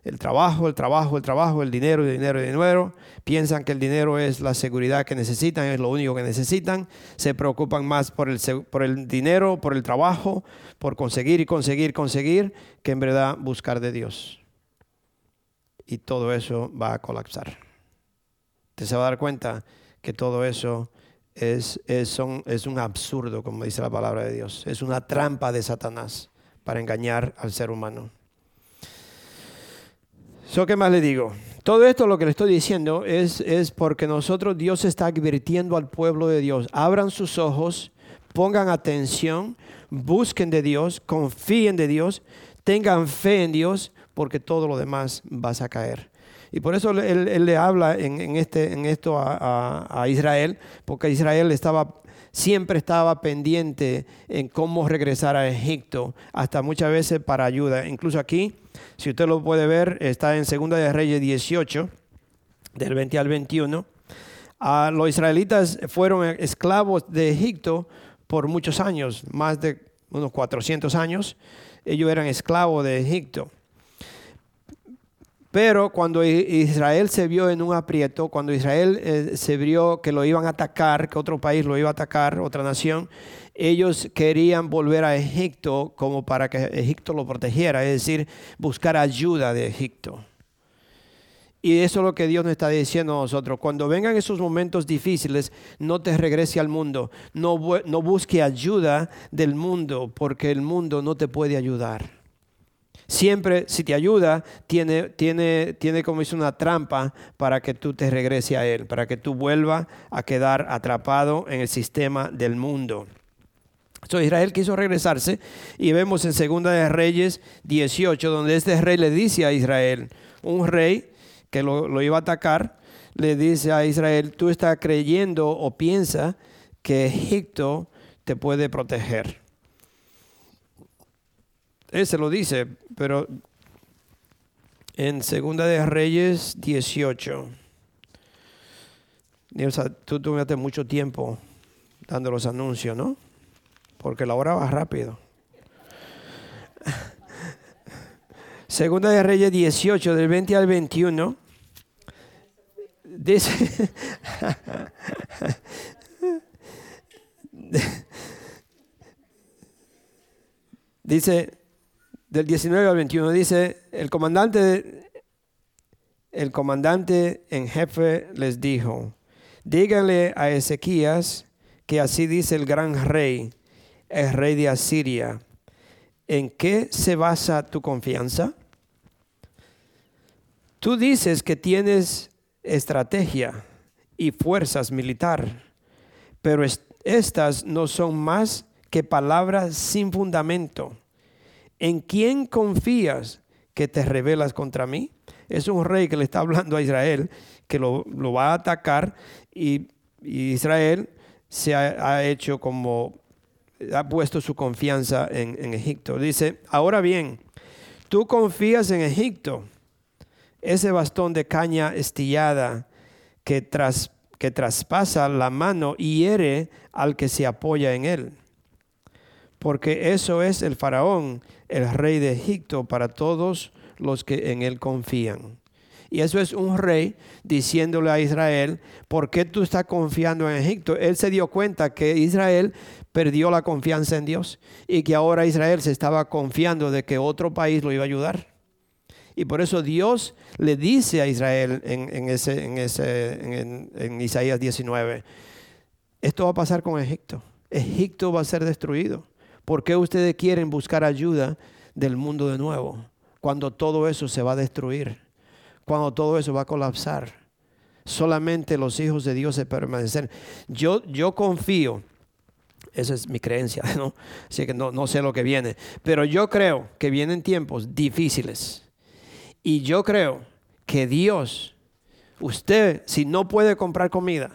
Speaker 2: el trabajo, el trabajo, el trabajo, el dinero, el dinero, el dinero. Piensan que el dinero es la seguridad que necesitan, es lo único que necesitan. Se preocupan más por el, por el dinero, por el trabajo, por conseguir y conseguir, conseguir, que en verdad buscar de Dios. Y todo eso va a colapsar. Usted se va a dar cuenta que todo eso es, es, es un absurdo, como dice la palabra de Dios. Es una trampa de Satanás para engañar al ser humano. ¿Qué más le digo? Todo esto lo que le estoy diciendo es, es porque nosotros Dios está advirtiendo al pueblo de Dios. Abran sus ojos, pongan atención, busquen de Dios, confíen de Dios, tengan fe en Dios, porque todo lo demás va a caer. Y por eso él, le habla en, este, en esto a, a, Israel, porque Israel estaba siempre estaba pendiente en cómo regresar a Egipto, hasta muchas veces para ayuda. Incluso aquí, si usted lo puede ver, está en Segunda de Reyes 18, del 20 al 21. Ah, los israelitas fueron esclavos de Egipto por muchos años, más de unos 400 años. Ellos eran esclavos de Egipto. Pero cuando Israel se vio en un aprieto, cuando Israel eh, se vio que lo iban a atacar, que otro país lo iba a atacar, otra nación, ellos querían volver a Egipto como para que Egipto lo protegiera, es decir, buscar ayuda de Egipto. Y eso es lo que Dios nos está diciendo a nosotros. Cuando vengan esos momentos difíciles, no te regrese al mundo. No, no busque ayuda del mundo, porque el mundo no te puede ayudar siempre, si te ayuda, tiene, tiene, tiene como es una trampa para que tú te regrese a Él, para que tú vuelvas a quedar atrapado en el sistema del mundo. So, Israel quiso regresarse y vemos en Segunda de Reyes 18, donde este rey le dice a Israel, un rey que lo, lo iba a atacar, le dice a Israel, tú estás creyendo o piensa que Egipto te puede proteger. Él se lo dice, pero en Segunda de Reyes 18. tú tuviste mucho tiempo dando los anuncios, ¿no? Porque la hora va rápido. Segunda de Reyes 18, del 20 al 21. Dice, dice del 19 al 21 dice, el comandante, el comandante en jefe les dijo, díganle a Ezequías que así dice el gran rey, el rey de Asiria, ¿en qué se basa tu confianza? Tú dices que tienes estrategia y fuerzas militar, pero estas no son más que palabras sin fundamento. ¿En quién confías que te rebelas contra mí? Es un rey que le está hablando a Israel, que lo, va a atacar y, Israel se ha, hecho como, ha puesto su confianza en, Egipto. Dice, ahora bien, tú confías en Egipto, ese bastón de caña estillada que, tras, que traspasa la mano y hiere al que se apoya en él. Porque eso es el faraón el rey de Egipto para todos los que en él confían. Y eso es un rey diciéndole a Israel, ¿por qué tú estás confiando en Egipto? Él se dio cuenta que Israel perdió la confianza en Dios y que ahora Israel se estaba confiando de que otro país lo iba a ayudar. Y por eso Dios le dice a Israel en, en Isaías 19, esto va a pasar con Egipto. Egipto va a ser destruido. ¿Por qué ustedes quieren buscar ayuda del mundo de nuevo cuando todo eso se va a destruir? Cuando todo eso va a colapsar. Solamente los hijos de Dios se permanecen. Yo, yo confío, esa es mi creencia, ¿no? Así que no, no sé lo que viene, pero yo creo que vienen tiempos difíciles. Y yo creo que Dios, usted, si no puede comprar comida,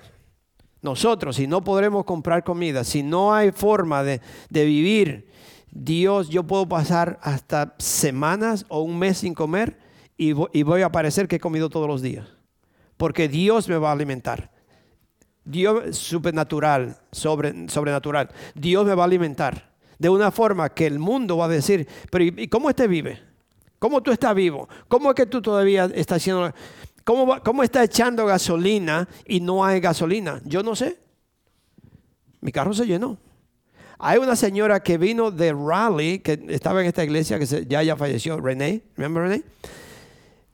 Speaker 2: nosotros, si no podremos comprar comida, si no hay forma de, vivir, Dios, yo puedo pasar hasta semanas o un mes sin comer y, voy a parecer que he comido todos los días. Porque Dios me va a alimentar. Dios supernatural, sobre, sobrenatural. Dios me va a alimentar de una forma que el mundo va a decir, pero ¿y cómo este vive? ¿Cómo tú estás vivo? ¿Cómo es que tú todavía estás haciendo... ¿Cómo, está echando gasolina y no hay gasolina? Yo no sé. Mi carro se llenó. Hay una señora que vino de Raleigh, que estaba en esta iglesia, que ya ya falleció, René, ¿remember René?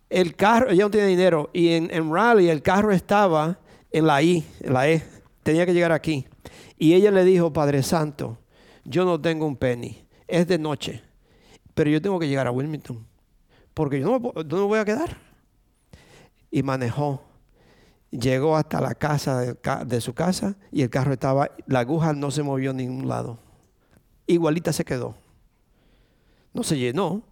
Speaker 2: El carro, ella no tiene dinero, y en, en Raleigh el carro estaba en la I, en la E, tenía que llegar aquí. Y ella le dijo, Padre Santo, yo no tengo un penny, es de noche, pero yo tengo que llegar a Wilmington, porque yo no, no me voy a quedar y manejó. Llegó hasta la casa de, su casa y el carro estaba, la aguja no se movió en ningún lado. Igualita se quedó. No se llenó,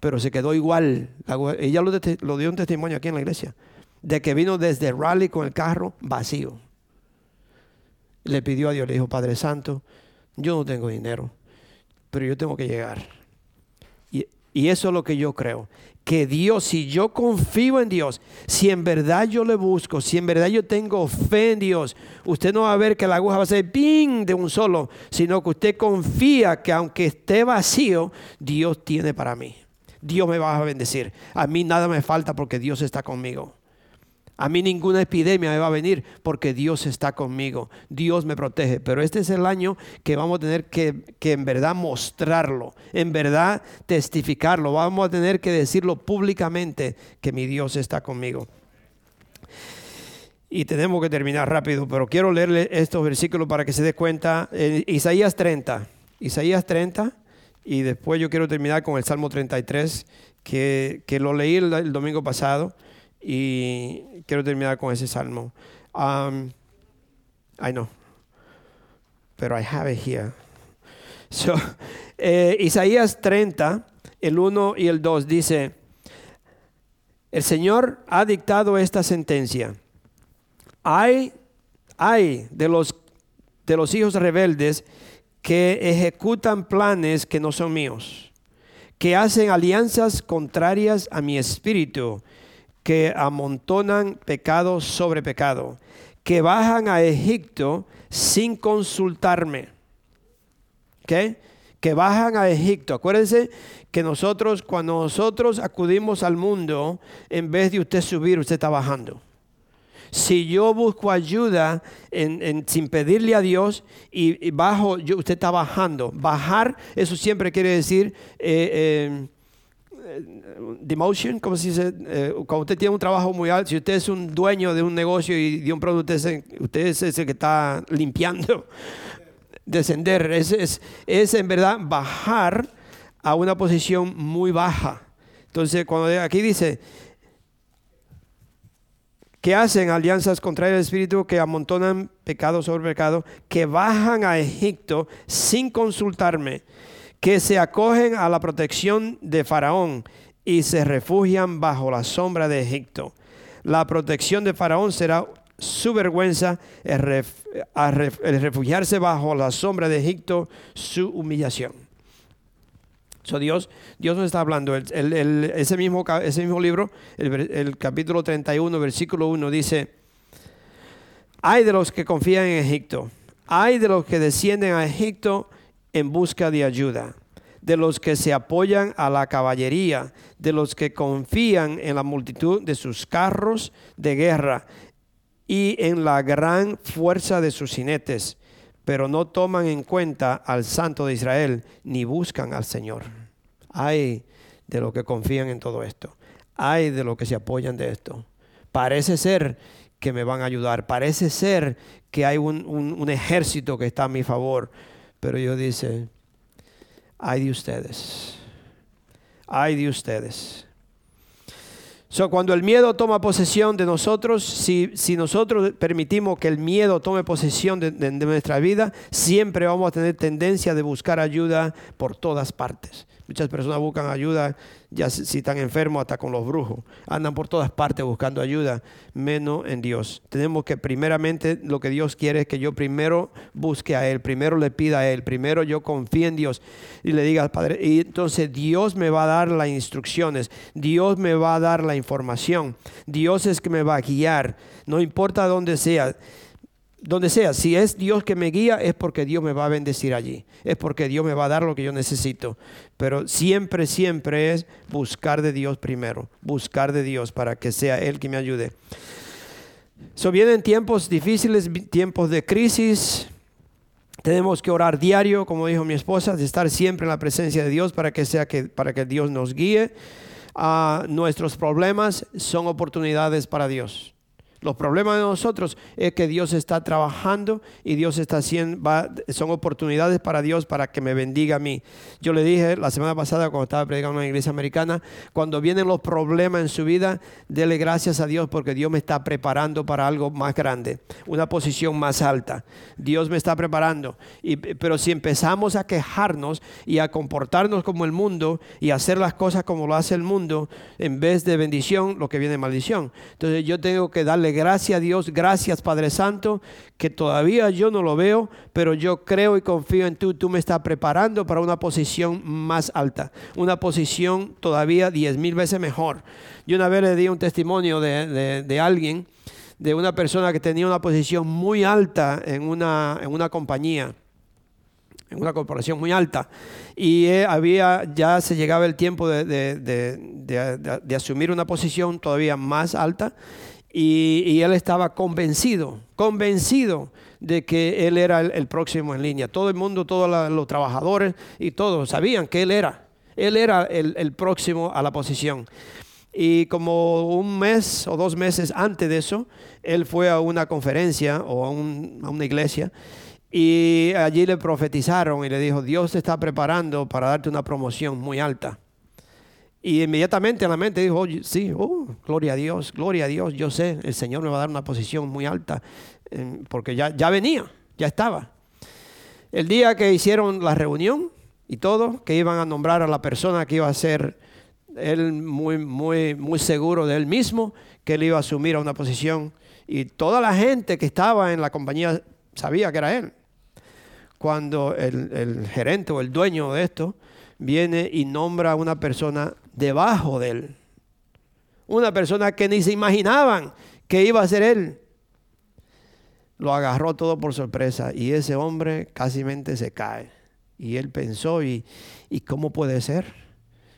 Speaker 2: pero se quedó igual. ella lo, lo dio un testimonio aquí en la iglesia, de que vino desde Raleigh con el carro vacío. Le pidió a Dios, le dijo, Padre Santo, yo no tengo dinero, pero yo tengo que llegar. Y, eso es lo que yo creo que Dios, si yo confío en Dios, si en verdad yo le busco, si en verdad yo tengo fe en Dios, usted no va a ver que la aguja va a ser ping de un solo, sino que usted confía que aunque esté vacío, Dios tiene para mí. Dios me va a bendecir. A mí nada me falta porque Dios está conmigo. A mí ninguna epidemia me va a venir porque Dios está conmigo. Dios me protege. Pero este es el año que vamos a tener que, en verdad mostrarlo, en verdad testificarlo. Vamos a tener que decirlo públicamente que mi Dios está conmigo. Y tenemos que terminar rápido, pero quiero leerle estos versículos para que se dé cuenta. Isaías 30. Isaías 30. Y después yo quiero terminar con el Salmo 33, que, que lo leí el domingo pasado. Y quiero terminar con ese salmo. Um, I know, pero I have it here. So, eh, Isaías 30, el 1 y el 2 dice, el Señor ha dictado esta sentencia. Hay, hay de los, de los hijos rebeldes que ejecutan planes que no son míos, que hacen alianzas contrarias a mi espíritu que amontonan pecado sobre pecado, que bajan a Egipto sin consultarme. ¿Okay? Que bajan a Egipto. Acuérdense que nosotros, cuando nosotros acudimos al mundo, en vez de usted subir, usted está bajando. Si yo busco ayuda sin pedirle a Dios y, bajo, yo, usted está bajando. Bajar, eso siempre quiere decir eh, eh, demotion, como se dice, eh, cuando usted tiene un trabajo muy alto, si usted es un dueño de un negocio y de un producto, usted es, el que está limpiando, descender, es, es, es en verdad bajar a una posición muy baja. Entonces, cuando aquí dice, que hacen alianzas contra el Espíritu, que amontonan pecado sobre pecado, que bajan a Egipto sin consultarme que se acogen a la protección de Faraón y se refugian bajo la sombra de Egipto. La protección de Faraón será su vergüenza, el, refugiarse bajo la sombra de Egipto, su humillación. So Dios, Dios nos está hablando. ese, mismo, ese mismo libro, el, el capítulo 31, versículo 1, dice, hay de los que confían en Egipto, hay de los que descienden a Egipto en busca de ayuda. de los que se apoyan a la caballería, de los que confían en la multitud de sus carros de guerra y en la gran fuerza de sus jinetes, pero no toman en cuenta al Santo de Israel ni buscan al Señor. Ay de los que confían en todo esto. Ay de los que se apoyan de esto. Parece ser que me van a ayudar. Parece ser que hay un, un ejército que está a mi favor. Pero yo dice, ay de ustedes. Ay de ustedes. So, cuando el miedo toma posesión de nosotros, si, si nosotros permitimos que el miedo tome posesión de, de nuestra vida, siempre vamos a tener tendencia de buscar ayuda por todas partes. Muchas personas buscan ayuda, ya si están enfermos, hasta con los brujos. Andan por todas partes buscando ayuda, menos en Dios. Tenemos que primeramente, lo que Dios quiere es que yo primero busque a Él, primero le pida a Él, primero yo confíe en Dios y le diga Padre. Y entonces Dios me va a dar las instrucciones, Dios me va a dar la información, Dios es que me va a guiar, no importa dónde sea donde sea, si es Dios que me guía, es porque Dios me va a bendecir allí, es porque Dios me va a dar lo que yo necesito. Pero siempre, siempre es buscar de Dios primero, buscar de Dios para que sea Él que me ayude. So vienen tiempos difíciles, tiempos de crisis. Tenemos que orar diario, como dijo mi esposa, de estar siempre en la presencia de Dios para que sea que para que Dios nos guíe. a nuestros problemas son oportunidades para Dios. Los problemas de nosotros es que Dios está trabajando y Dios está haciendo, son oportunidades para Dios para que me bendiga a mí. Yo le dije la semana pasada cuando estaba predicando en una iglesia americana, cuando vienen los problemas en su vida, dele gracias a Dios porque Dios me está preparando para algo más grande, una posición más alta. Dios me está preparando. Pero si empezamos a quejarnos y a comportarnos como el mundo y hacer las cosas como lo hace el mundo, en vez de bendición, lo que viene es maldición. Entonces yo tengo que darle gracias a Dios, gracias Padre Santo, que todavía yo no lo veo, pero yo creo y confío en tú, tú me estás preparando para una posición más alta, una posición todavía diez mil veces mejor. Yo una vez le di un testimonio de, alguien, de una persona que tenía una posición muy alta en una, en una compañía en una corporación muy alta. Y eh, había, ya se llegaba el tiempo de, de, asumir una posición todavía más alta. Y, él estaba convencido, convencido de que él era el, próximo en línea. Todo el mundo, todos los trabajadores y todos sabían que él era. Él era el, próximo a la posición. Y como un mes o dos meses antes de eso, él fue a una conferencia o a, a una iglesia y allí le profetizaron y le dijo, Dios te está preparando para darte una promoción muy alta. Y inmediatamente en la mente dijo, sí, oh, gloria a Dios, gloria a Dios, yo sé, el Señor me va a dar una posición muy alta, porque ya, ya venía, ya estaba. El día que hicieron la reunión y todo, que iban a nombrar a la persona que iba a ser él muy, muy, muy seguro de él mismo, que él iba a asumir a una posición, y toda la gente que estaba en la compañía sabía que era él. Cuando el, el gerente o el dueño de esto viene y nombra a una persona debajo de él. Una persona que ni se imaginaban que iba a ser él. Lo agarró todo por sorpresa y ese hombre casi se cae. Y él pensó, ¿y, ¿y cómo puede ser?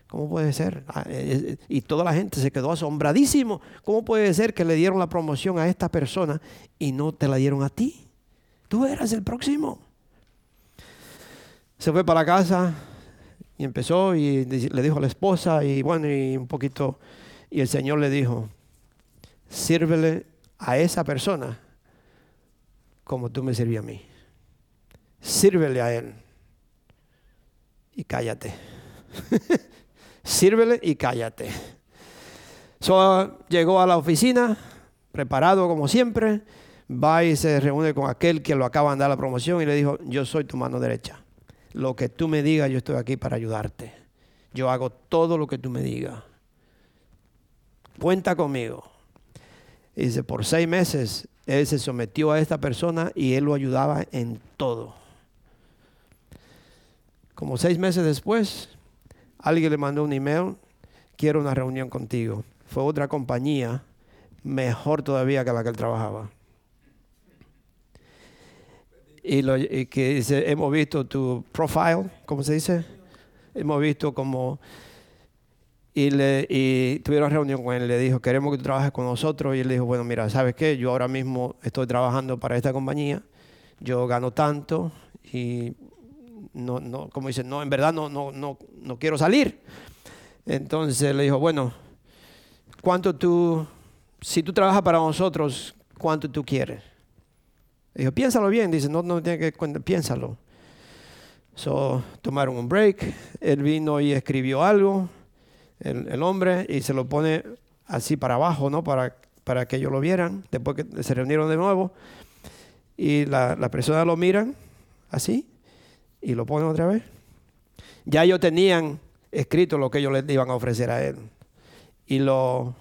Speaker 2: ¿Cómo puede ser? Ah, eh, eh, y toda la gente se quedó asombradísimo. ¿Cómo puede ser que le dieron la promoción a esta persona y no te la dieron a ti? Tú eras el próximo. Se fue para casa, y empezó y le dijo a la esposa y bueno, y un poquito, y el Señor le dijo, sírvele a esa persona como tú me sirvías a mí. Sírvele a él y cállate. Sírvele y cállate. So, llegó a la oficina, preparado como siempre, va y se reúne con aquel que lo acaba de dar la promoción y le dijo, yo soy tu mano derecha lo que tú me digas, yo estoy aquí para ayudarte. Yo hago todo lo que tú me digas. Cuenta conmigo. Y dice, por seis meses él se sometió a esta persona y él lo ayudaba en todo. Como seis meses después, alguien le mandó un email, quiero una reunión contigo. Fue otra compañía, mejor todavía que la que él trabajaba y, que dice, hemos visto tu profile, ¿cómo se dice? hemos visto como y, le, y tuvieron reunión con él, le dijo, queremos que tú trabajes con nosotros. Y él dijo, bueno, mira, ¿sabes qué? Yo ahora mismo estoy trabajando para esta compañía, yo gano tanto y no, no, como dicen, no, en verdad no, no, no, no quiero salir. Entonces le dijo, bueno, ¿cuánto tú, si tú trabajas para nosotros, cuánto tú quieres? Dijo, piénsalo bien, dice, no, no tiene que, piénsalo. So, tomaron un break, él vino y escribió algo, el, hombre y se lo pone así para abajo, ¿no? Para, para que ellos lo vieran, después que se reunieron de nuevo. Y la, la persona lo miran así y lo ponen otra vez. Ya ellos tenían escrito lo que ellos le iban a ofrecer a él. Y lo,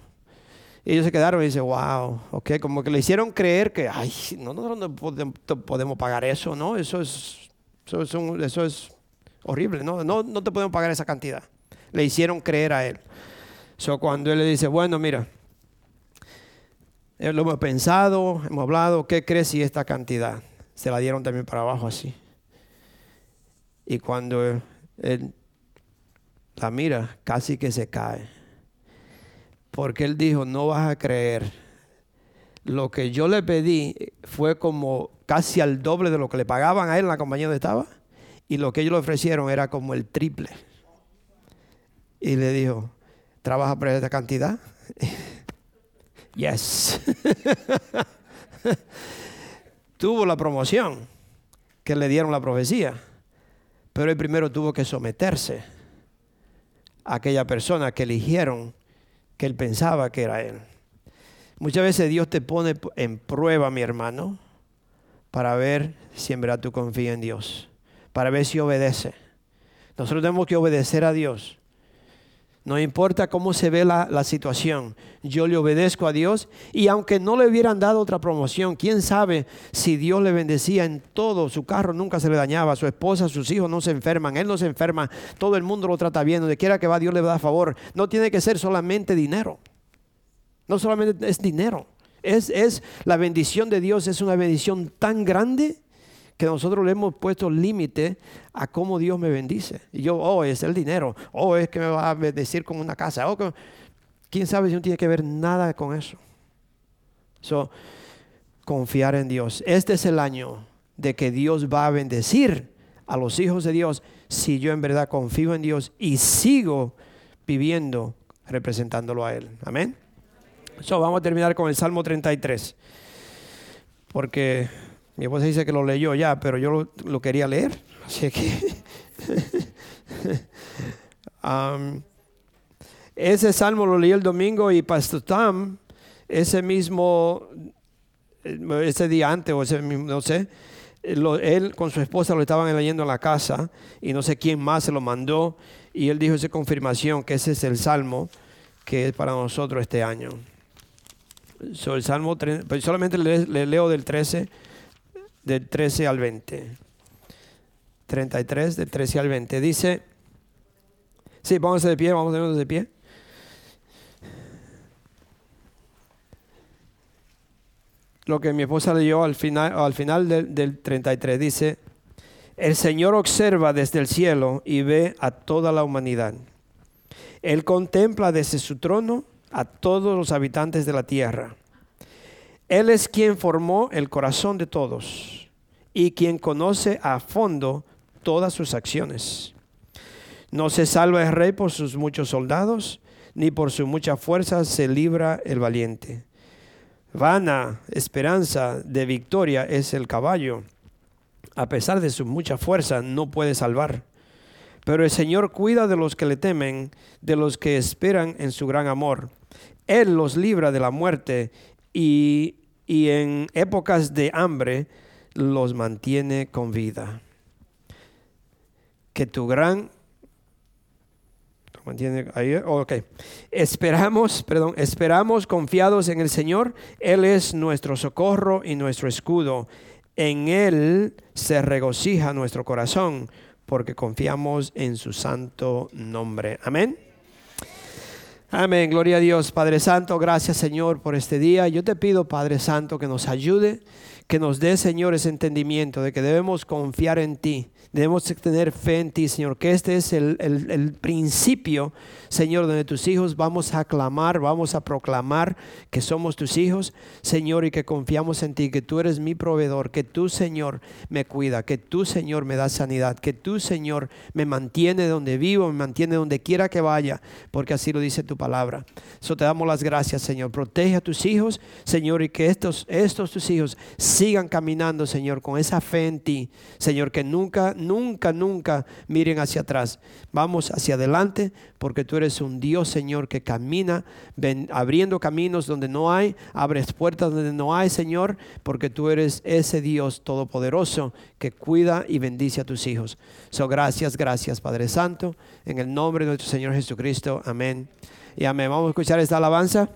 Speaker 2: ellos se quedaron y dicen, wow, ok, como que le hicieron creer que, ay, no, nosotros no podemos pagar eso, ¿no? Eso es, eso es, eso es horrible, ¿no? ¿no? No te podemos pagar esa cantidad le hicieron creer a él. So, cuando él le dice, bueno, mira, lo hemos pensado, hemos hablado, ¿qué crees si esta cantidad? Se la dieron también para abajo así. Y cuando él la mira, casi que se cae. Porque él dijo, no vas a creer. Lo que yo le pedí fue como casi al doble de lo que le pagaban a él en la compañía donde estaba. Y lo que ellos le ofrecieron era como el triple. Y le dijo, ¿trabaja por esta cantidad? yes. tuvo la promoción que le dieron la profecía, pero él primero tuvo que someterse a aquella persona que eligieron que él pensaba que era él. Muchas veces Dios te pone en prueba, mi hermano, para ver si en verdad tú confías en Dios, para ver si obedece. Nosotros tenemos que obedecer a Dios. No importa cómo se ve la, situación, yo le obedezco a Dios y aunque no le hubieran dado otra promoción, quién sabe si Dios le bendecía en todo, su carro nunca se le dañaba, su esposa, sus hijos no se enferman, él no se enferma, todo el mundo lo trata bien, donde quiera que va Dios le da favor. No tiene que ser solamente dinero, no solamente es dinero, es, es la bendición de Dios, es una bendición tan grande que nosotros le hemos puesto límite a cómo Dios me bendice. Y yo, oh, es el dinero, oh, es que me va a bendecir con una casa, oh, quién sabe si no tiene que ver nada con eso. So, confiar en Dios. Este es el año de que Dios va a bendecir a los hijos de Dios si yo en verdad confío en Dios y sigo viviendo representándolo a Él. Amén. So, vamos a terminar con el Salmo 33. Porque mi esposa dice que lo leyó ya, pero yo lo, quería leer. Así que. ese salmo lo leí el domingo y Pastor Tam, ese mismo, ese día antes, o ese mismo, no sé, él con su esposa lo estaban leyendo en la casa y no sé quién más se lo mandó y él dijo esa confirmación que ese es el salmo que es para nosotros este año. So, el salmo, pues solamente le leo del 13 del 13 al 20. 33 del 13 al 20. Dice, sí, vamos de pie, vamos de pie. Lo que mi esposa leyó al final, al final del, del 33 dice, el Señor observa desde el cielo y ve a toda la humanidad. Él contempla desde su trono a todos los habitantes de la tierra. Él es quien formó el corazón de todos y quien conoce a fondo todas sus acciones. No se salva el rey por sus muchos soldados, ni por su mucha fuerza se libra el valiente. Vana esperanza de victoria es el caballo. A pesar de su mucha fuerza, no puede salvar. Pero el Señor cuida de los que le temen, de los que esperan en su gran amor. Él los libra de la muerte y, y en épocas de hambre los mantiene con vida. Que tu gran mantiene ahí, ok. Esperamos, perdón, esperamos confiados en el Señor. Él es nuestro socorro y nuestro escudo. En Él se regocija nuestro corazón porque confiamos en su santo nombre. Amén. Amén, gloria a Dios. Padre Santo, gracias Señor por este día. Yo te pido, Padre Santo, que nos ayude que nos dé, Señor, ese entendimiento de que debemos confiar en ti, debemos tener fe en ti, Señor, que este es el, el, principio, Señor, donde tus hijos vamos a clamar, vamos a proclamar que somos tus hijos, Señor, y que confiamos en ti, que tú eres mi proveedor, que tú, Señor, me cuida, que tú, Señor, me da sanidad, que tú, Señor, me mantiene donde vivo, me mantiene donde quiera que vaya, porque así lo dice tu palabra. Eso te damos las gracias, Señor. Protege a tus hijos, Señor, y que estos, estos tus hijos sigan caminando, Señor, con esa fe en ti, Señor, que nunca, nunca, nunca miren hacia atrás. Vamos hacia adelante, porque tú eres un Dios, Señor, que camina abriendo caminos donde no hay, abres puertas donde no hay, Señor, porque tú eres ese Dios todopoderoso que cuida y bendice a tus hijos. So, gracias, gracias, Padre Santo, en el nombre de nuestro Señor Jesucristo. Amén. Y amén. Vamos a escuchar esta alabanza.